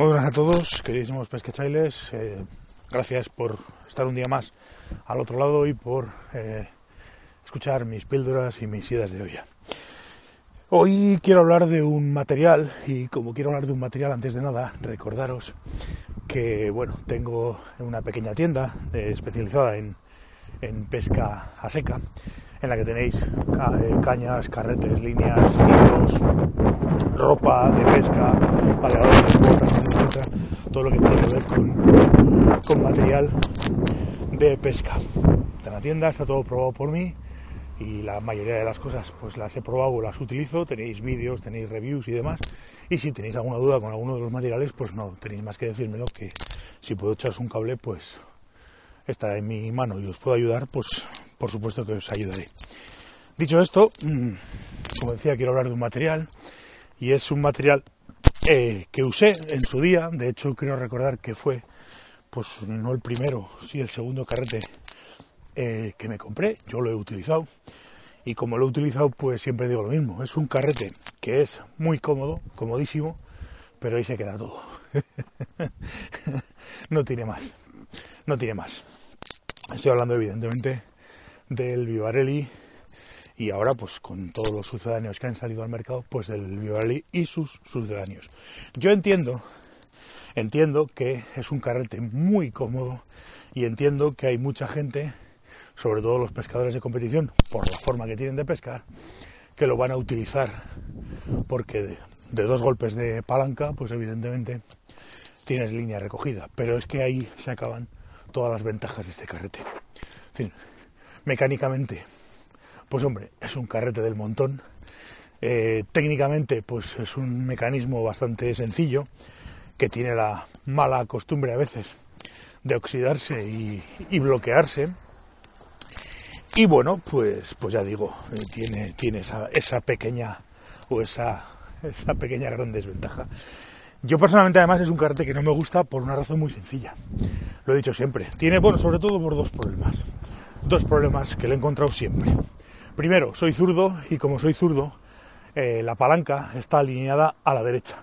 Muy buenas a todos, queridísimos pesquechailes. Eh, gracias por estar un día más al otro lado y por eh, escuchar mis píldoras y mis idas de olla. Hoy quiero hablar de un material y como quiero hablar de un material antes de nada, recordaros que bueno, tengo una pequeña tienda eh, especializada en, en pesca a seca en la que tenéis eh, cañas, carretes, líneas, hilos, ropa de pesca, paleadores, botas. Todo lo que tiene que ver con, con material de pesca. En la tienda está todo probado por mí y la mayoría de las cosas pues las he probado o las utilizo, tenéis vídeos, tenéis reviews y demás. Y si tenéis alguna duda con alguno de los materiales, pues no tenéis más que decírmelo que si puedo echaros un cable, pues está en mi mano y os puedo ayudar, pues por supuesto que os ayudaré. Dicho esto, mm, como decía, quiero hablar de un material y es un material eh, que usé en su día, de hecho quiero recordar que fue, pues no el primero, sí el segundo carrete eh, que me compré, yo lo he utilizado y como lo he utilizado pues siempre digo lo mismo, es un carrete que es muy cómodo, comodísimo, pero ahí se queda todo. no tiene más, no tiene más. Estoy hablando evidentemente del Vivarelli y ahora pues con todos los sucedáneos que han salido al mercado, pues del Vivarelli y sus sucedáneos. Yo entiendo, entiendo que es un carrete muy cómodo y entiendo que hay mucha gente, sobre todo los pescadores de competición, por la forma que tienen de pescar, que lo van a utilizar porque de, de dos golpes de palanca, pues evidentemente tienes línea recogida. Pero es que ahí se acaban todas las ventajas de este carrete. En fin, mecánicamente, pues hombre, es un carrete del montón. Eh, técnicamente, pues es un mecanismo bastante sencillo que tiene la mala costumbre a veces de oxidarse y, bloquearse. Y bueno, pues, pues ya digo, eh, tiene, tiene esa, esa pequeña o esa, esa pequeña gran desventaja. Yo personalmente además es un carrete que no me gusta por una razón muy sencilla. Lo he dicho siempre. Tiene, bueno, sobre todo por dos problemas. Dos problemas que le he encontrado siempre. Primero, soy zurdo y como soy zurdo, eh, la palanca está alineada a la derecha.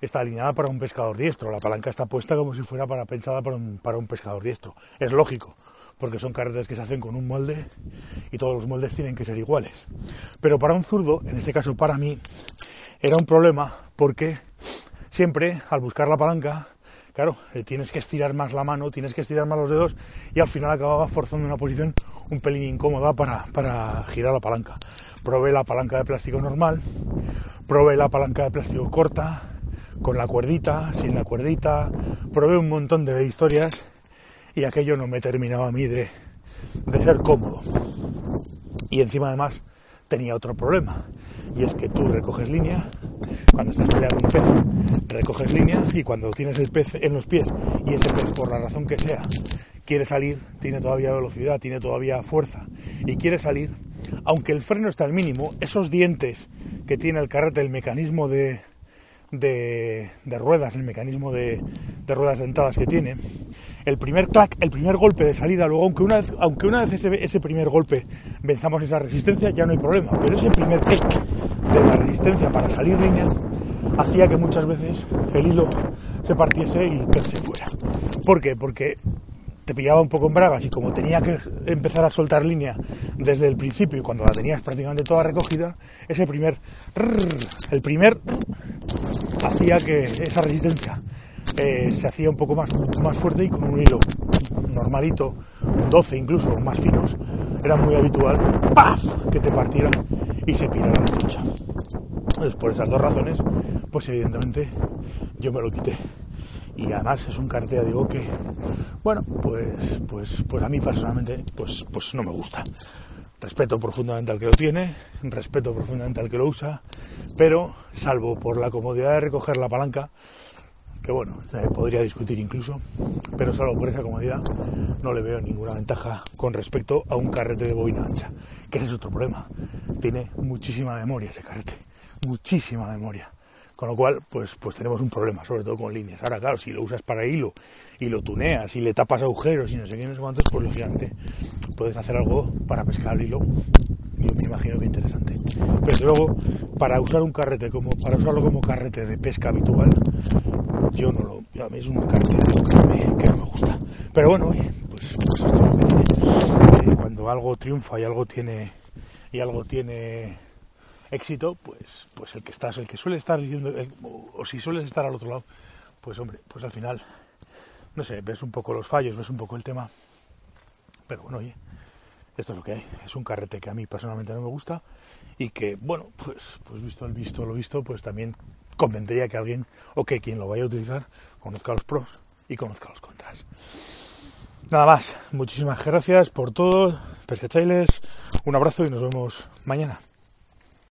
Está alineada para un pescador diestro. La palanca está puesta como si fuera para, pensada para un, para un pescador diestro. Es lógico, porque son carretes que se hacen con un molde y todos los moldes tienen que ser iguales. Pero para un zurdo, en este caso para mí, era un problema porque siempre al buscar la palanca, claro, eh, tienes que estirar más la mano, tienes que estirar más los dedos y al final acababa forzando una posición un pelín incómoda para, para girar la palanca. Probé la palanca de plástico normal, probé la palanca de plástico corta, con la cuerdita, sin la cuerdita, probé un montón de historias y aquello no me terminaba a mí de, de ser cómodo. Y encima además tenía otro problema, y es que tú recoges línea, cuando estás peleando un pez, recoges línea y cuando tienes el pez en los pies y ese pez, por la razón que sea, quiere salir, tiene todavía velocidad, tiene todavía fuerza y quiere salir, aunque el freno está al mínimo, esos dientes que tiene el carrete, el mecanismo de, ruedas, el mecanismo de, ruedas dentadas que tiene, el primer clac, el primer golpe de salida, luego aunque una vez, aunque una vez ese, primer golpe venzamos esa resistencia, ya no hay problema, pero ese primer clic de la resistencia para salir línea hacía que muchas veces el hilo se partiese y el se fuera. ¿Por qué? Porque te pillaba un poco en bragas y como tenía que empezar a soltar línea desde el principio y cuando la tenías prácticamente toda recogida, ese primer el primer hacía que esa resistencia eh, se hacía un poco más, más fuerte y con un hilo normalito, 12 incluso, más finos, era muy habitual ¡paf! que te partiera y se pirara la trucha. Entonces, por esas dos razones, pues evidentemente yo me lo quité. Y además es un cartel, digo, que, bueno, pues, pues, pues a mí personalmente, pues, pues no me gusta. Respeto profundamente al que lo tiene, respeto profundamente al que lo usa, pero salvo por la comodidad de recoger la palanca, que bueno, se podría discutir incluso, pero salvo por esa comodidad no le veo ninguna ventaja con respecto a un carrete de bobina ancha, que ese es otro problema. Tiene muchísima memoria ese carrete, muchísima memoria. Con lo cual, pues, pues tenemos un problema, sobre todo con líneas. Ahora, claro, si lo usas para hilo y lo tuneas y le tapas agujeros y no sé qué, no sé cuántos, pues lógicamente puedes hacer algo para pescar el hilo, me imagino que interesante. Pero luego, para usar un carrete como, para usarlo como carrete de pesca habitual, yo no lo, a mí es un carrete que, no me gusta. Pero bueno, oye, pues, pues esto es lo que tiene. Eh, cuando algo triunfa y algo tiene y algo tiene éxito, pues, pues el que estás, el que suele estar diciendo, o si sueles estar al otro lado, pues hombre, pues al final, no sé, ves un poco los fallos, ves un poco el tema, pero bueno, oye, esto es lo que hay, es un carrete que a mí personalmente no me gusta y que, bueno, pues, pues visto el visto, lo visto, pues también convendría que alguien, o que quien lo vaya a utilizar, conozca los pros y conozca los contras. Nada más, muchísimas gracias por todo, pescachailes, un abrazo y nos vemos mañana.